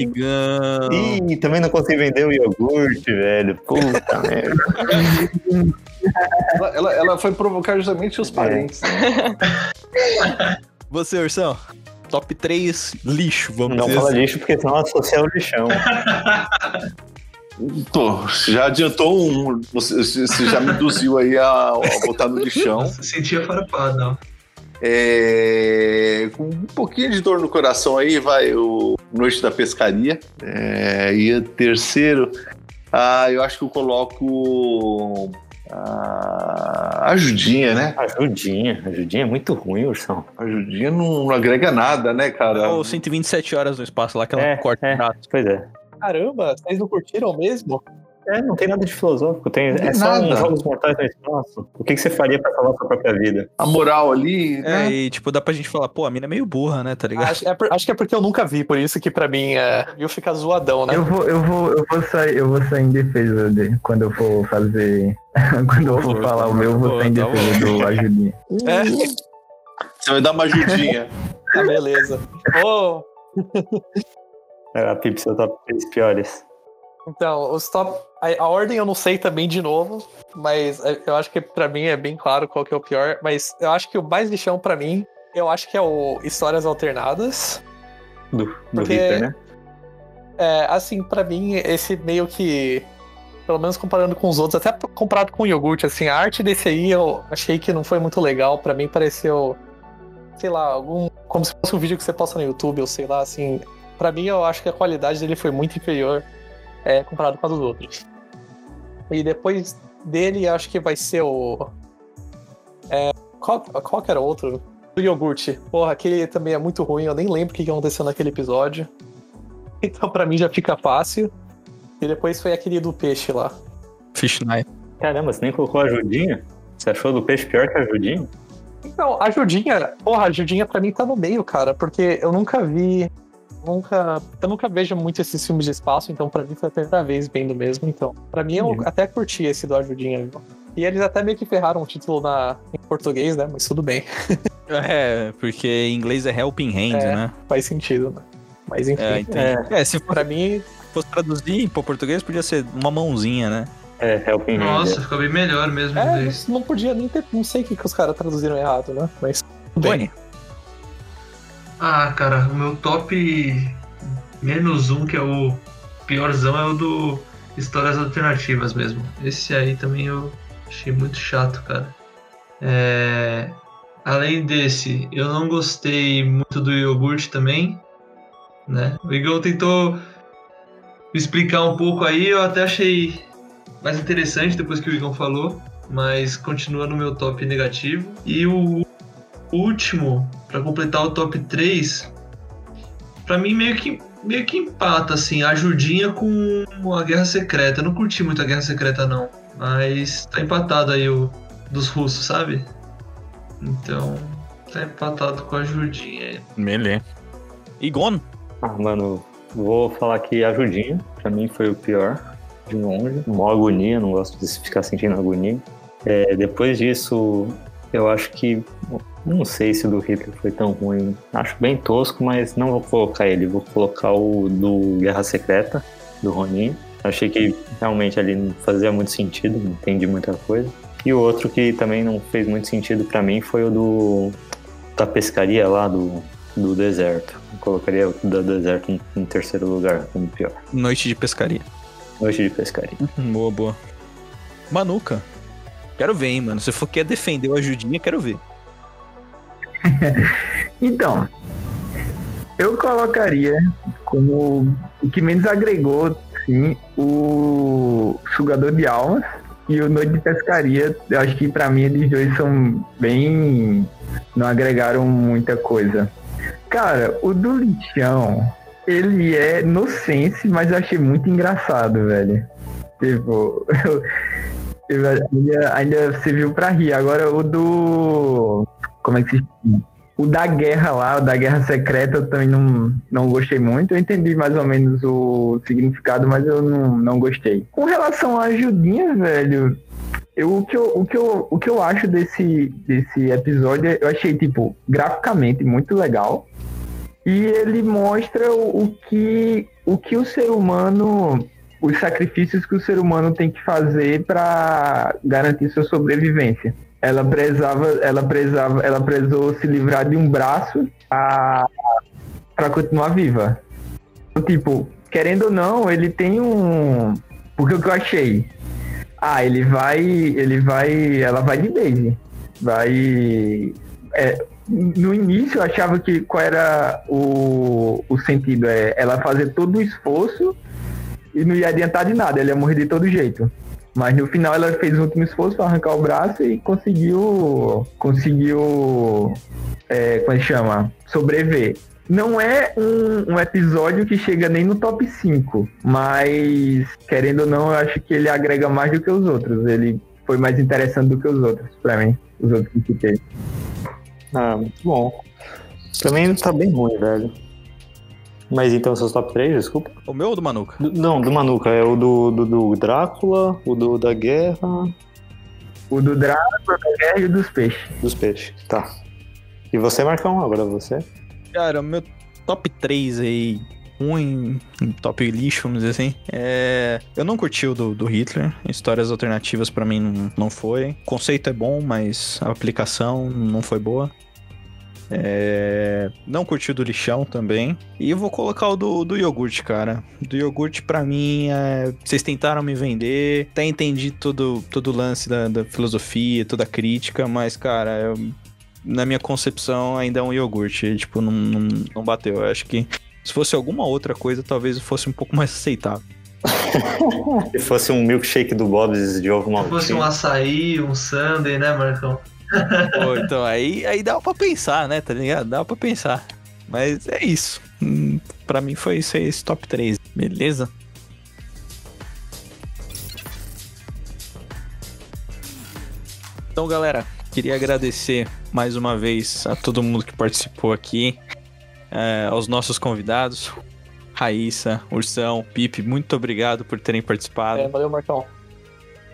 Ih, também não consegui vender o iogurte, velho. Puta merda. Ela, ela, ela foi provocar justamente os parentes. Você, Ursão? Top 3 lixo, vamos Não dizer fala assim. lixo, porque senão associa o lixão. Tô, já adiantou um. Você, você já me induziu aí a, a botar no lixão. Sentia farpada, ó. É, com um pouquinho de dor no coração aí, vai o Noite da Pescaria. É, e o terceiro, ah, eu acho que eu coloco a Ajudinha, né? Ajudinha. Ajudinha é muito ruim, Ursão. Ajudinha não, não agrega nada, né, cara? Ou 127 horas no espaço lá que ela É, corta é. Pois é. Caramba, vocês não curtiram mesmo? É, não tem nada de filosófico. Tem, tem é só nada. uns jogos mortais no espaço. O que, que você faria pra salvar sua própria vida? A moral ali, É, né? e tipo, dá pra gente falar, pô, a mina é meio burra, né, tá ligado? Acho, é por- acho que é porque eu nunca vi, por isso que pra mim é, viu ficar zoadão, né? Eu vou, eu vou, eu vou sair, eu vou sair em defesa dele quando eu for fazer. quando eu for Pô, falar o meu, eu pô, vou sair em tá defesa do ajudinha. É, Você vai dar uma ajudinha. tá, beleza. Ô, É, a Pip, seu top 3 piores. Então, os top. A, a ordem eu não sei também de novo, mas é, eu acho que pra mim é bem claro qual que é o pior. Mas eu acho que o mais lixão pra mim, eu acho que é o Histórias Alternadas. Do, do Porque- né? É, assim, pra mim, esse meio que. Pelo menos comparando com os outros, até comparado com o iogurte, assim, a arte desse aí eu achei que não foi muito legal. Pra mim pareceu, sei lá, algum. Como se fosse um vídeo que você posta no YouTube, ou sei lá, assim. pra mim, eu acho que a qualidade dele foi muito inferior é, comparado com a dos outros. E depois dele, acho que vai ser o. É, qual, qual que era o outro? O iogurte. Porra, aquele também é muito ruim, eu nem lembro o que que aconteceu naquele episódio. Então, pra mim, já fica fácil. E depois foi aquele do peixe lá. Fish Night. Caramba, você nem colocou a ajudinha? Você achou do peixe pior que a ajudinha? Então, a Judinha, porra, a Judinha pra mim tá no meio, cara, porque eu nunca vi. Nunca, eu nunca vejo muito esses filmes de espaço, então pra mim foi a primeira vez vendo mesmo. Então, pra mim eu até curti esse do Ajudinha, viu? E eles até meio que ferraram o título na, em português, né? Mas tudo bem, É, porque em inglês é Helping Hand, É. né? faz sentido, né? Mas enfim, É, entendi. é, É, se pra mim, fosse traduzir pro português, podia ser uma mãozinha, né? É, Helping Hand. Nossa, ficou bem melhor mesmo em é, inglês. não podia nem ter. Não sei o que, que os caras traduziram errado, né? Mas tudo bem. Ah, cara, o meu top menos um, que é o piorzão, é o do Histórias Alternativas mesmo. Esse aí também eu achei muito chato, cara. É, Além desse, eu não gostei muito do iogurte também. Né? O Igor tentou explicar um pouco aí, eu até achei mais interessante depois que o Igor falou, mas continua no meu top negativo. E o último, pra completar o top 3, pra mim meio que, meio que empata, assim, a ajudinha com a Guerra Secreta. Eu não curti muito a Guerra Secreta, não. Mas tá empatado aí o dos russos, sabe? Então, tá empatado com a ajudinha aí. Melê. Igon? Ah, mano, vou falar que a ajudinha, pra mim foi o pior, de longe. Mó agonia, não gosto de ficar sentindo agonia. É, depois disso, eu acho que. Não sei se o do Hitler foi tão ruim. Acho bem tosco, mas não vou colocar ele. Vou colocar o do Guerra Secreta, do Ronin. Achei que realmente ali não fazia muito sentido, não entendi muita coisa. E o outro que também não fez muito sentido pra mim foi o do da pescaria lá do, do deserto. Eu colocaria o do deserto em, em terceiro lugar, como pior. Noite de pescaria. Noite de pescaria. Boa, boa. Manuca. Quero ver, hein, mano. Se for quer defender o ajudinha, quero ver. Então, eu colocaria como o que menos agregou, sim, o Sugador de Almas e o Noite de Pescaria. Eu acho que pra mim eles dois são bem. não agregaram muita coisa. Cara, o do lixão, ele é nonsense, mas eu achei muito engraçado, velho. Tipo, eu, eu ainda, ainda serviu pra rir. Agora o do. Como é que se? O da guerra lá, o da guerra secreta, eu também não, não gostei muito. Eu entendi mais ou menos o significado, mas eu não, não gostei. Com relação à ajudinha, velho, eu, o, que eu, o, que eu, o que eu acho desse, desse episódio, eu achei, tipo, graficamente muito legal. E ele mostra o, o que, o que o ser humano, os sacrifícios que o ser humano tem que fazer para garantir sua sobrevivência. Ela prezava, ela prezava, ela prezou se livrar de um braço para continuar viva. Tipo, querendo ou não, ele tem um. Porque o que eu achei? Ah, ele vai. Ele vai. Ela vai de base. Vai. é, no início eu achava que qual era o, o sentido? É ela fazer todo o esforço e não ia adiantar de nada, ela ia morrer de todo jeito. Mas no final ela fez o último esforço para arrancar o braço e conseguiu. Conseguiu. É, como é que chama? Sobreviver. Não é um, um episódio que chega nem no top 5, mas querendo ou não, eu acho que ele agrega mais do que os outros. Ele foi mais interessante do que os outros, pra mim. Os outros que citei. Ah, muito bom. Também tá bem ruim, velho. Mas então seus top 3, desculpa? O meu ou do Manuca? Do- não, do Manuca. É o do, do, do Drácula, o do da guerra, O do Drácula, da guerra e o dos peixes. dos peixes. Tá. E você, Marcão, agora você? Cara, o meu top 3 aí, ruim, top lixo, vamos dizer assim. É... Eu não curti o do, do Hitler. Histórias alternativas pra mim não, não foi. O conceito é bom, mas a aplicação não foi boa. É, Não curti o do lixão também. E eu vou colocar o do, do iogurte, cara. Do iogurte, pra mim, é... vocês tentaram me vender. Até entendi todo, todo o lance da, da filosofia, toda a crítica, mas, cara, eu- na minha concepção, ainda é um iogurte. Tipo, não, não, não bateu. Eu acho que Se fosse alguma outra coisa, talvez fosse um pouco mais aceitável. Se fosse um milkshake do Bob's de ovo Se fosse um açaí, um sundae, né, Marcão? Pô, então aí, aí dá pra pensar, né? Tá ligado? Dá pra pensar. Mas é isso. Hum, Pra mim foi isso aí, esse top 3. Beleza? Então, galera, queria agradecer mais uma vez a todo mundo que participou aqui, eh, aos nossos convidados, Raíssa, Ursão, Pipe, muito obrigado por terem participado. É, valeu, Marcão.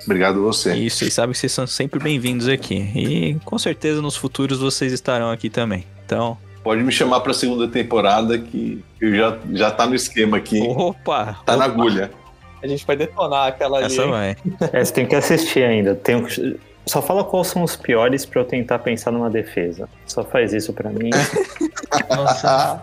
Obrigado a você. E vocês sabem que vocês são sempre bem-vindos aqui. E com certeza nos futuros vocês estarão aqui também. Então, Pode me chamar pra segunda temporada que eu já, já tá no esquema aqui. opa! Tá na opa, agulha. A gente vai detonar aquela ali. Essa vai. É, você tem que assistir ainda. Tem que- Só fala quais são os piores pra eu tentar pensar numa defesa. Só faz isso pra mim. Nossa,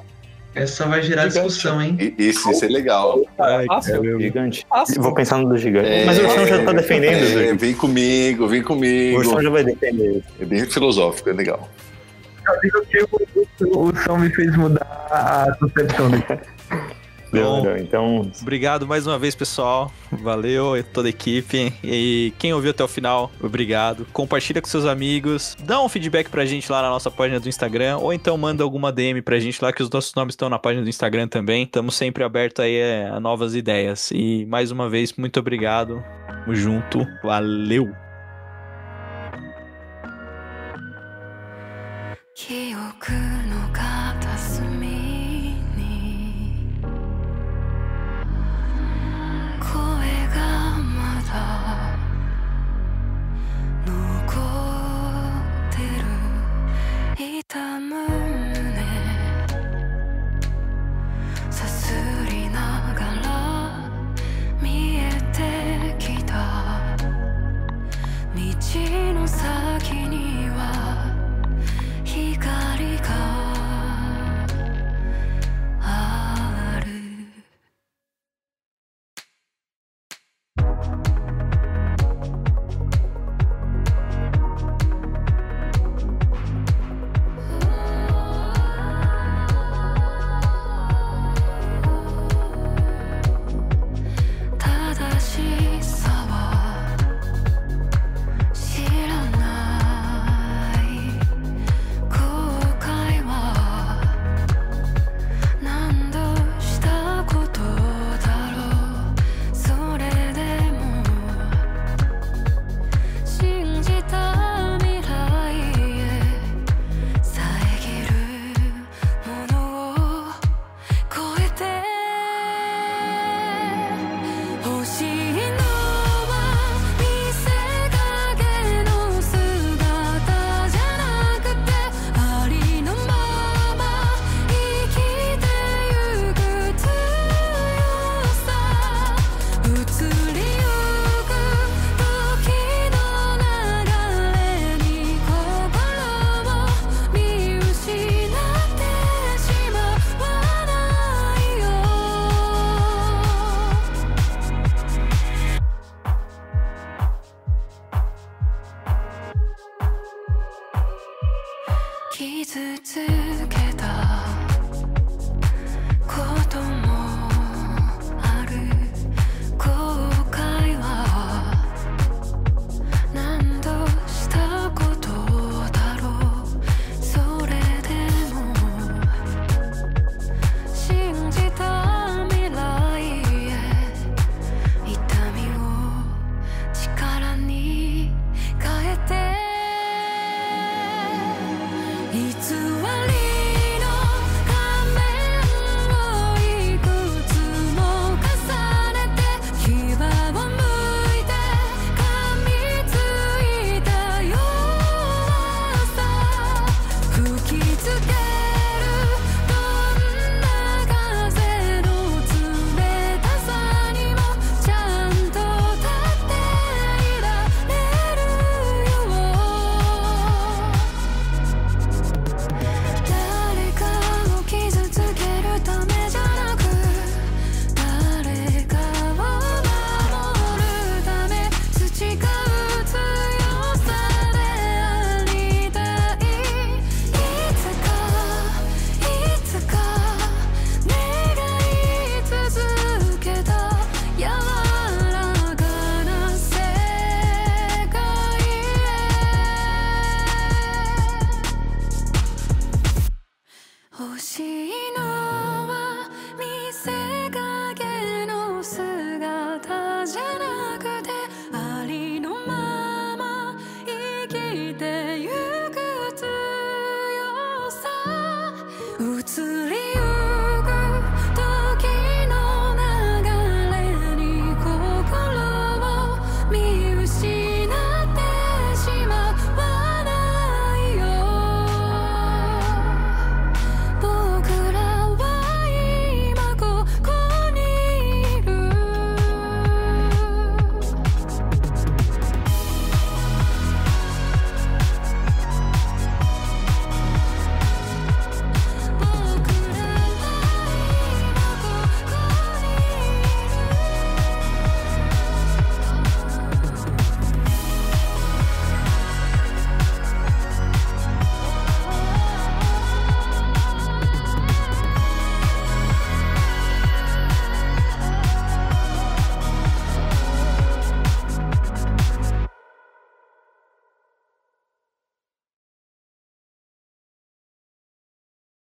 essa vai gerar Gigante. discussão, hein? E- Esse, esse é legal. Ai, Fácil. Gigante. Fácil. Eu Vou pensar no do gigante. É, Mas o Ursão já tá defendendo. É, vem comigo, vem o comigo. Ursão já vai defender. É bem filosófico, é legal. Eu digo que o, o som me fez mudar a concepção dele. Bom, então. Obrigado mais uma vez, pessoal. Valeu, toda a equipe. E quem ouviu até o final, obrigado. Compartilha com seus amigos. Dá um feedback pra gente lá na nossa página do Instagram. Ou então manda alguma DM pra gente lá, que os nossos nomes estão na página do Instagram também. Estamos sempre abertos aí é, a novas ideias. E mais uma vez, muito obrigado. Tamo junto. Valeu! 記憶の片隅